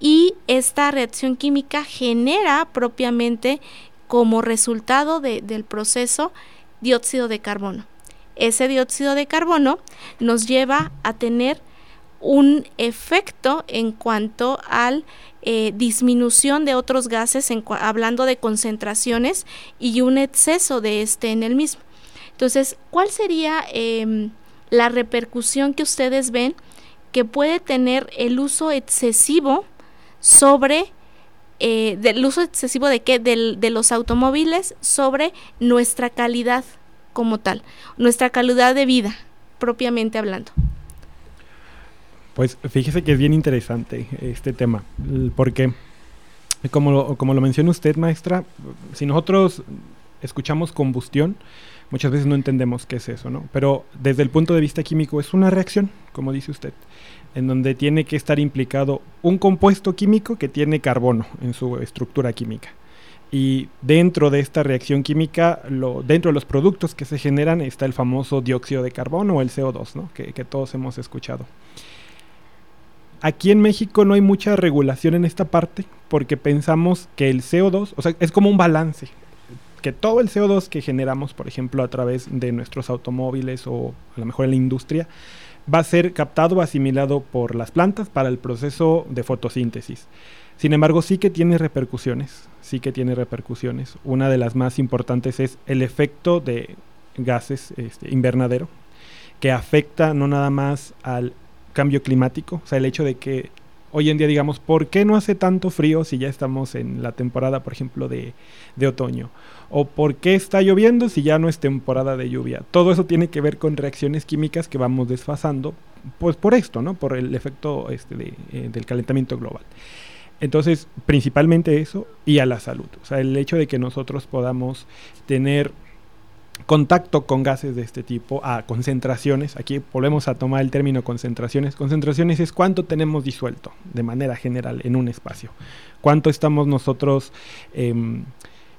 y esta reacción química genera propiamente como resultado de, del proceso dióxido de carbono. Ese dióxido de carbono nos lleva a tener un efecto en cuanto al eh, disminución de otros gases, hablando de concentraciones, y un exceso de este en el mismo. Entonces, ¿cuál sería em, la repercusión que ustedes ven que puede tener el uso excesivo sobre eh, del uso excesivo de qué de los automóviles sobre nuestra calidad como tal, nuestra calidad de vida propiamente hablando. Pues fíjese que es bien interesante este tema, porque como lo, como lo menciona usted, maestra, si nosotros escuchamos combustión, muchas veces no entendemos qué es eso, ¿no? Pero desde el punto de vista químico es una reacción, como dice usted, en donde tiene que estar implicado un compuesto químico que tiene carbono en su estructura química. Y dentro de esta reacción química, dentro de los productos que se generan está el famoso dióxido de carbono o el CO2, ¿no? que todos hemos escuchado. Aquí en México no hay mucha regulación en esta parte porque pensamos que el CO2, o sea, es como un balance, que todo el CO2 que generamos, por ejemplo, a través de nuestros automóviles o a lo mejor en la industria, va a ser captado o asimilado por las plantas para el proceso de fotosíntesis. Sin embargo, sí que tiene repercusiones, sí que tiene repercusiones. Una de las más importantes es el efecto de gases este, invernadero, que afecta no nada más al cambio climático, o sea, el hecho de que hoy en día digamos, ¿por qué no hace tanto frío si ya estamos en la temporada, por ejemplo, de, de, otoño? ¿O por qué está lloviendo si ya no es temporada de lluvia? Todo eso tiene que ver con reacciones químicas que vamos desfasando, pues por esto, ¿no? Por el efecto este, de, eh, del calentamiento global. Entonces, principalmente eso y a la salud. O sea, el hecho de que nosotros podamos tener contacto con gases de este tipo a concentraciones. Aquí volvemos a tomar el término concentraciones. Concentraciones es cuánto tenemos disuelto de manera general en un espacio. Cuánto estamos nosotros eh,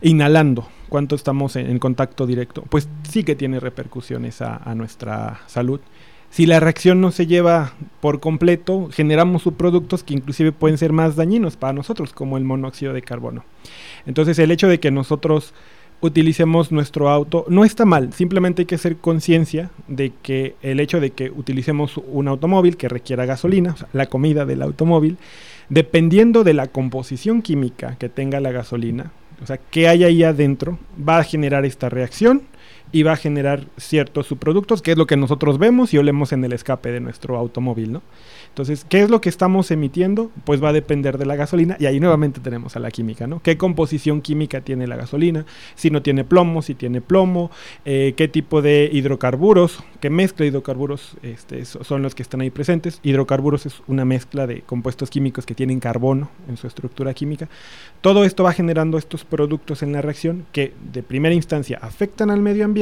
inhalando, cuánto estamos en, contacto directo. Pues sí que tiene repercusiones a nuestra salud. Si la reacción no se lleva por completo, generamos subproductos que inclusive pueden ser más dañinos para nosotros, como el monóxido de carbono. Entonces el hecho de que nosotros utilicemos nuestro auto. No está mal, simplemente hay que hacer conciencia de que el hecho de que utilicemos un automóvil que requiera gasolina, la comida del automóvil, dependiendo de la composición química que tenga la gasolina, o sea, qué hay ahí adentro, va a generar esta reacción y va a generar ciertos subproductos, que es lo que nosotros vemos y olemos en el escape de nuestro automóvil, ¿no? Entonces, ¿qué es lo que estamos emitiendo? Pues va a depender de la gasolina y ahí nuevamente tenemos a la química, ¿no? ¿Qué composición química tiene la gasolina? Si no tiene plomo, si tiene plomo, eh, qué tipo de hidrocarburos, qué mezcla de hidrocarburos este, son los que están ahí presentes. Hidrocarburos es una mezcla de compuestos químicos que tienen carbono en su estructura química. Todo esto va generando estos productos en la reacción que de primera instancia afectan al medio ambiente,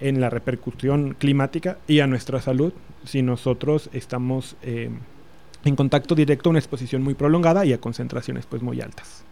en la repercusión climática y a nuestra salud si nosotros estamos eh, en contacto directo a una exposición muy prolongada y a concentraciones pues muy altas.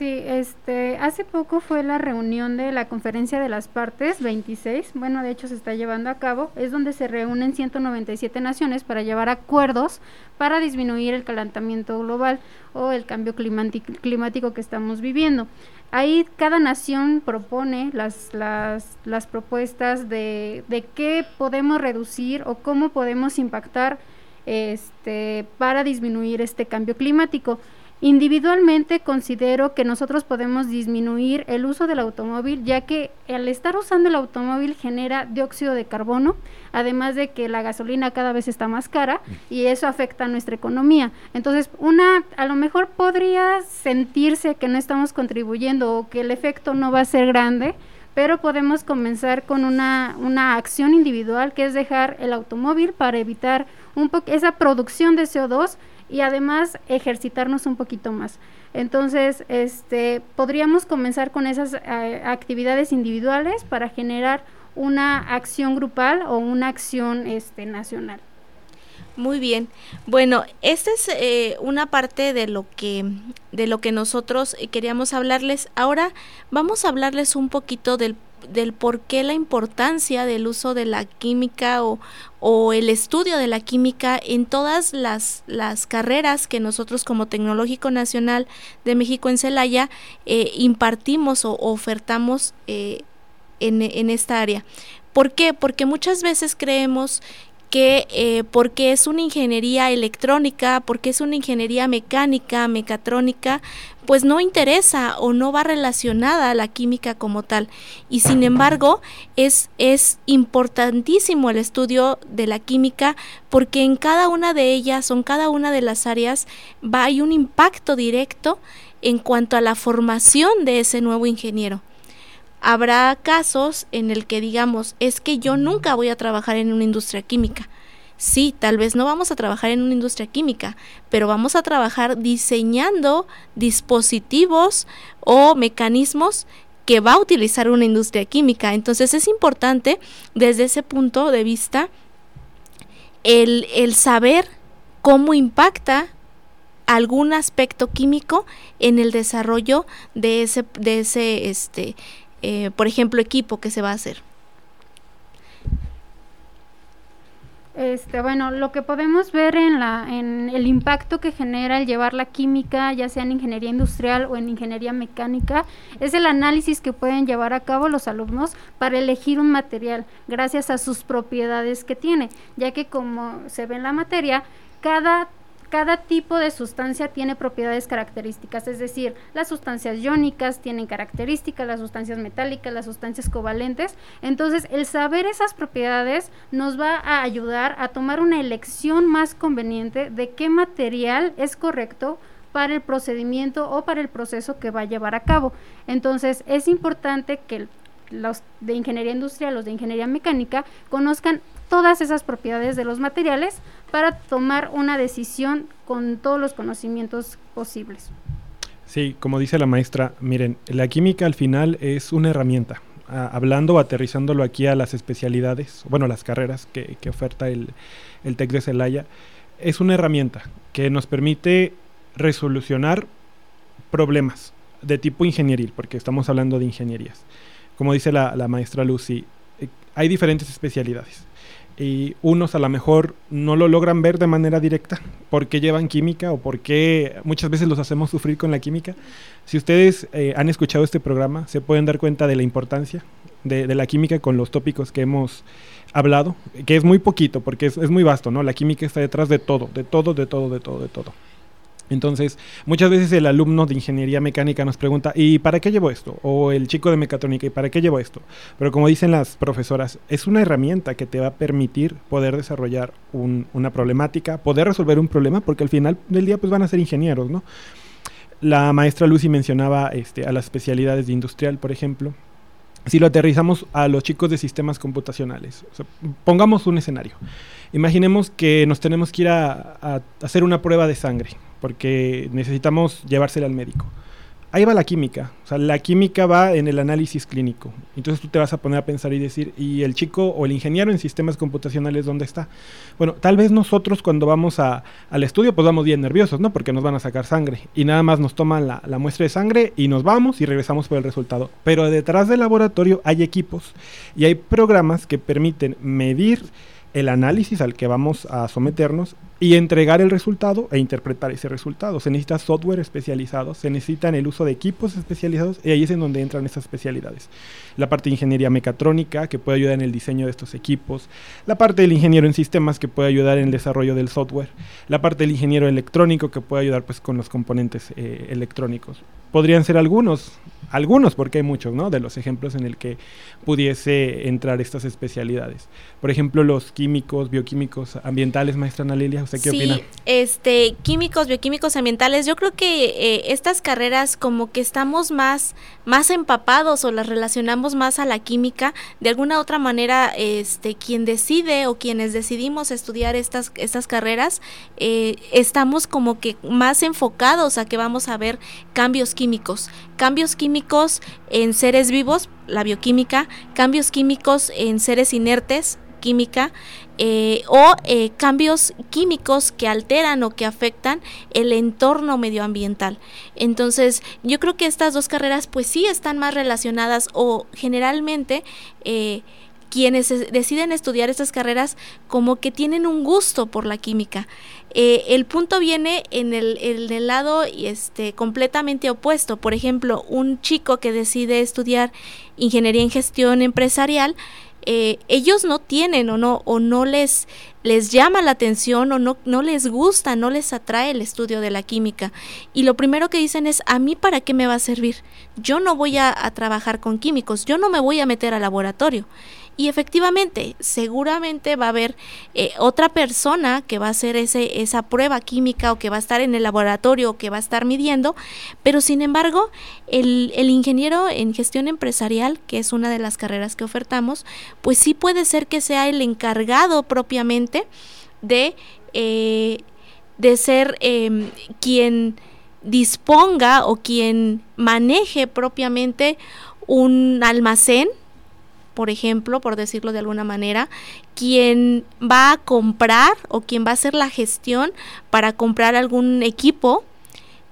Sí, este, hace poco fue la reunión de la conferencia de las partes 26, bueno, de hecho se está llevando a cabo, es donde se reúnen 197 naciones para llevar acuerdos para disminuir el calentamiento global o el cambio climático que estamos viviendo. Ahí cada nación propone las, las, las propuestas de, de qué podemos reducir o cómo podemos impactar este, para disminuir este cambio climático. Individualmente considero que nosotros podemos disminuir el uso del automóvil ya que al estar usando el automóvil genera dióxido de carbono, además de que la gasolina cada vez está más cara y eso afecta a nuestra economía. Entonces, una a lo mejor podría sentirse que no estamos contribuyendo o que el efecto no va a ser grande, pero podemos comenzar con una, una acción individual que es dejar el automóvil para evitar un esa producción de CO2 y además ejercitarnos un poquito más. Entonces, este, podríamos comenzar con esas eh, actividades individuales para generar una acción grupal o una acción este, nacional. Muy bien. Bueno, esta es eh, una parte de lo que de lo que nosotros queríamos hablarles. Ahora vamos a hablarles un poquito del del por qué la importancia del uso de la química o, o el estudio de la química en todas las, las, carreras que nosotros como Tecnológico Nacional de México en Celaya eh, impartimos o ofertamos eh, en, en esta área. ¿Por qué? Porque muchas veces creemos que eh, porque es una ingeniería electrónica, porque es una ingeniería mecánica, mecatrónica, pues no interesa o no va relacionada a la química como tal. Y sin embargo, es, es importantísimo el estudio de la química porque en cada una de ellas o en cada una de las áreas va hay un impacto directo en cuanto a la formación de ese nuevo ingeniero. Habrá casos en el que digamos, es que yo nunca voy a trabajar en una industria química. Sí, tal vez no vamos a trabajar en una industria química, pero vamos a trabajar diseñando dispositivos o mecanismos que va a utilizar una industria química. Entonces es importante desde ese punto de vista el, el saber cómo impacta algún aspecto químico en el desarrollo de ese, de ese este, eh, por ejemplo, equipo que se va a hacer. Este, bueno, lo que podemos ver en, la, en el impacto que genera el llevar la química, ya sea en ingeniería industrial o en ingeniería mecánica, es el análisis que pueden llevar a cabo los alumnos para elegir un material gracias a sus propiedades que tiene, ya que como se ve en la materia, cada cada tipo de sustancia tiene propiedades características, es decir, las sustancias iónicas tienen características, las sustancias metálicas, las sustancias covalentes. Entonces, el saber esas propiedades nos va a ayudar a tomar una elección más conveniente de qué material es correcto para el procedimiento o para el proceso que va a llevar a cabo. Entonces, es importante que los de ingeniería industrial, los de ingeniería mecánica, conozcan todas esas propiedades de los materiales para tomar una decisión con todos los conocimientos posibles. Sí, como dice la maestra, miren, la química al final es una herramienta. hablando o aterrizándolo aquí a las especialidades, bueno, las carreras que, oferta el, el TEC de Celaya, es una herramienta que nos permite resolucionar problemas de tipo ingenieril, porque estamos hablando de ingenierías. Como dice la, la maestra Lucy, eh, hay diferentes especialidades y unos a lo mejor no lo logran ver de manera directa porque llevan química o porque muchas veces los hacemos sufrir con la química. Si ustedes eh, han escuchado este programa, se pueden dar cuenta de la importancia de, la química con los tópicos que hemos hablado, que es muy poquito porque es, es muy vasto, ¿no? La química está detrás de todo, de todo, de todo, de todo, de todo. Entonces, muchas veces el alumno de ingeniería mecánica nos pregunta, ¿y para qué llevo esto? O el chico de mecatrónica, ¿y para qué llevo esto? Pero como dicen las profesoras, es una herramienta que te va a permitir poder desarrollar una problemática, poder resolver un problema, porque al final del día pues van a ser ingenieros, ¿no? La maestra Lucy mencionaba este, a las especialidades de industrial, por ejemplo. Si lo aterrizamos a los chicos de sistemas computacionales, pongamos un escenario. Imaginemos que nos tenemos que ir a hacer una prueba de sangre porque necesitamos llevársela al médico. Ahí va la química, o sea, la química va en el análisis clínico. Entonces tú te vas a poner a pensar y decir, ¿y el chico o el ingeniero en sistemas computacionales dónde está? Bueno, tal vez nosotros cuando vamos a, al estudio pues vamos bien nerviosos, ¿no? Porque nos van a sacar sangre y nada más nos toman la, la muestra de sangre y nos vamos y regresamos por el resultado. Pero detrás del laboratorio hay equipos y hay programas que permiten medir el análisis al que vamos a someternos y entregar el resultado e interpretar ese resultado. Se necesita software especializado, se necesita el uso de equipos especializados y ahí es en donde entran estas especialidades. La parte de ingeniería mecatrónica que puede ayudar en el diseño de estos equipos, la parte del ingeniero en sistemas que puede ayudar en el desarrollo del software, la parte del ingeniero electrónico que puede ayudar pues con los componentes eh, electrónicos. Podrían ser algunos, algunos porque hay muchos, ¿no? De los ejemplos en el que pudiese entrar estas especialidades. Por ejemplo, los químicos, bioquímicos, ambientales, maestra Ana Lilia sí, este, químicos, bioquímicos, ambientales, yo creo que eh, estas carreras como que estamos más, más empapados o las relacionamos más a la química, de alguna otra manera, este, quien decide o quienes decidimos estudiar estas, estas carreras, eh, estamos como que más enfocados a que vamos a ver cambios químicos, cambios químicos en seres vivos, la bioquímica, cambios químicos en seres inertes, química, eh, o eh, cambios químicos que alteran o que afectan el entorno medioambiental. Entonces, yo creo que estas dos carreras pues sí están más relacionadas o generalmente eh, quienes deciden estudiar estas carreras como que tienen un gusto por la química. el punto viene en el, el, lado este, completamente opuesto. Por ejemplo, un chico que decide estudiar ingeniería en gestión empresarial, eh, ellos no tienen o no, o no les, les llama la atención o no, no les gusta, no les atrae el estudio de la química. Y lo primero que dicen es, ¿a mí para qué me va a servir? Yo no voy a, trabajar con químicos, yo no me voy a meter al laboratorio. Y efectivamente, seguramente va a haber eh, otra persona que va a hacer ese, esa prueba química o que va a estar en el laboratorio o que va a estar midiendo, pero sin embargo, el, el ingeniero en gestión empresarial, que es una de las carreras que ofertamos, pues sí puede ser que sea el encargado propiamente de, eh, de ser em, quien disponga o quien maneje propiamente un almacén por ejemplo, por decirlo de alguna manera, quien va a comprar o quien va a hacer la gestión para comprar algún equipo.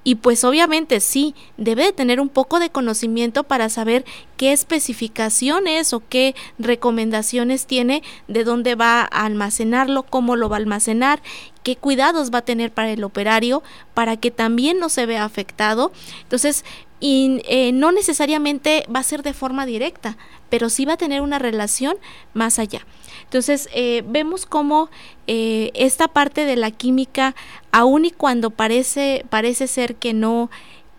Y pues obviamente sí, debe de tener un poco de conocimiento para saber qué especificaciones o qué recomendaciones tiene, de dónde va a almacenarlo, cómo lo va a almacenar, qué cuidados va a tener para el operario, para que también no se vea afectado. Entonces, y eh, no necesariamente va a ser de forma directa, pero sí va a tener una relación más allá. Entonces, eh, vemos cómo eh, esta parte de la química, aun y cuando parece, parece ser que no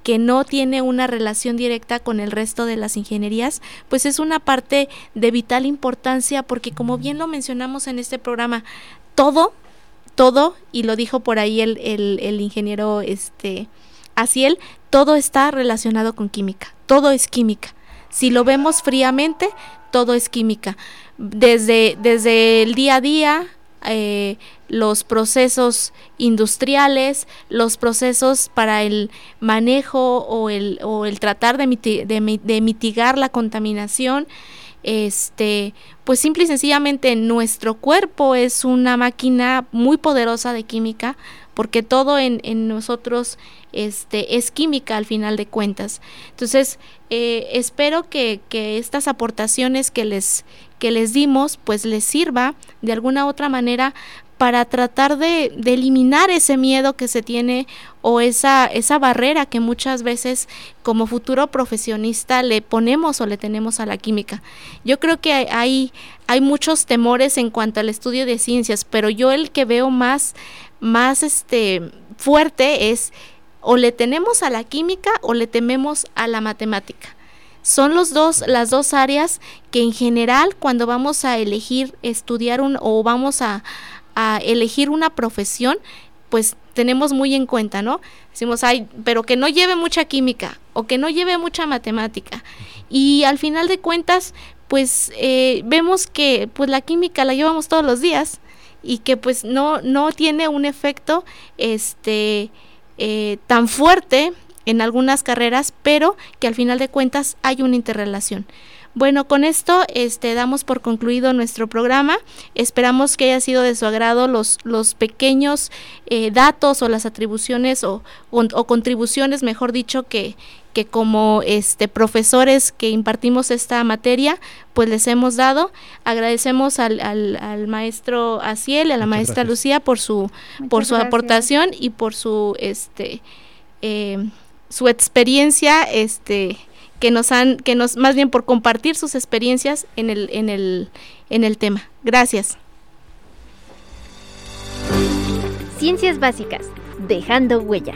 que no tiene una relación directa con el resto de las ingenierías, pues es una parte de vital importancia porque como bien lo mencionamos en este programa, todo, todo, y lo dijo por ahí el, el, el ingeniero este, Asiel, todo está relacionado con química, todo es química. Si lo vemos fríamente, todo es química. Desde, desde el día a día, eh, los procesos industriales, los procesos para el manejo o el, o el tratar de, de, mitigar la contaminación, este, pues simple y sencillamente nuestro cuerpo es una máquina muy poderosa de química, porque todo en, nosotros este, es química al final de cuentas. Entonces, eh, espero que, que, estas aportaciones que les, que les dimos, pues les sirva de alguna otra manera para tratar de, eliminar ese miedo que se tiene o esa, esa barrera que muchas veces como futuro profesionista le ponemos o le tenemos a la química. Yo creo que hay, hay muchos temores en cuanto al estudio de ciencias, pero yo el que veo más, más este, fuerte es o le tenemos a la química o le tememos a la matemática. Son los dos, las dos áreas que en general cuando vamos a elegir estudiar un, o vamos a, elegir una profesión, pues tenemos muy en cuenta, ¿no? Decimos, ay, pero que no lleve mucha química o que no lleve mucha matemática. Y al final de cuentas, pues eh, vemos que pues la química la llevamos todos los días y que pues no, no tiene un efecto, este, eh, tan fuerte en algunas carreras, pero que al final de cuentas hay una interrelación. Bueno, con esto este, damos por concluido nuestro programa. Esperamos que haya sido de su agrado los, los pequeños eh, datos o las atribuciones o, o, contribuciones, mejor dicho, que, que como este, profesores que impartimos esta materia, pues les hemos dado. Agradecemos al, al, maestro Asiel y a la maestra Lucía por su, por su aportación y por su, este, eh, su experiencia, este, que nos han, que nos, más bien por compartir sus experiencias en el, en el, en el tema. Gracias. Ciencias básicas, dejando huella.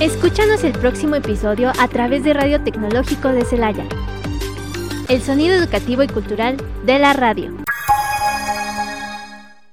Escúchanos el próximo episodio a través de Radio Tecnológico de Celaya. El sonido educativo y cultural de la radio.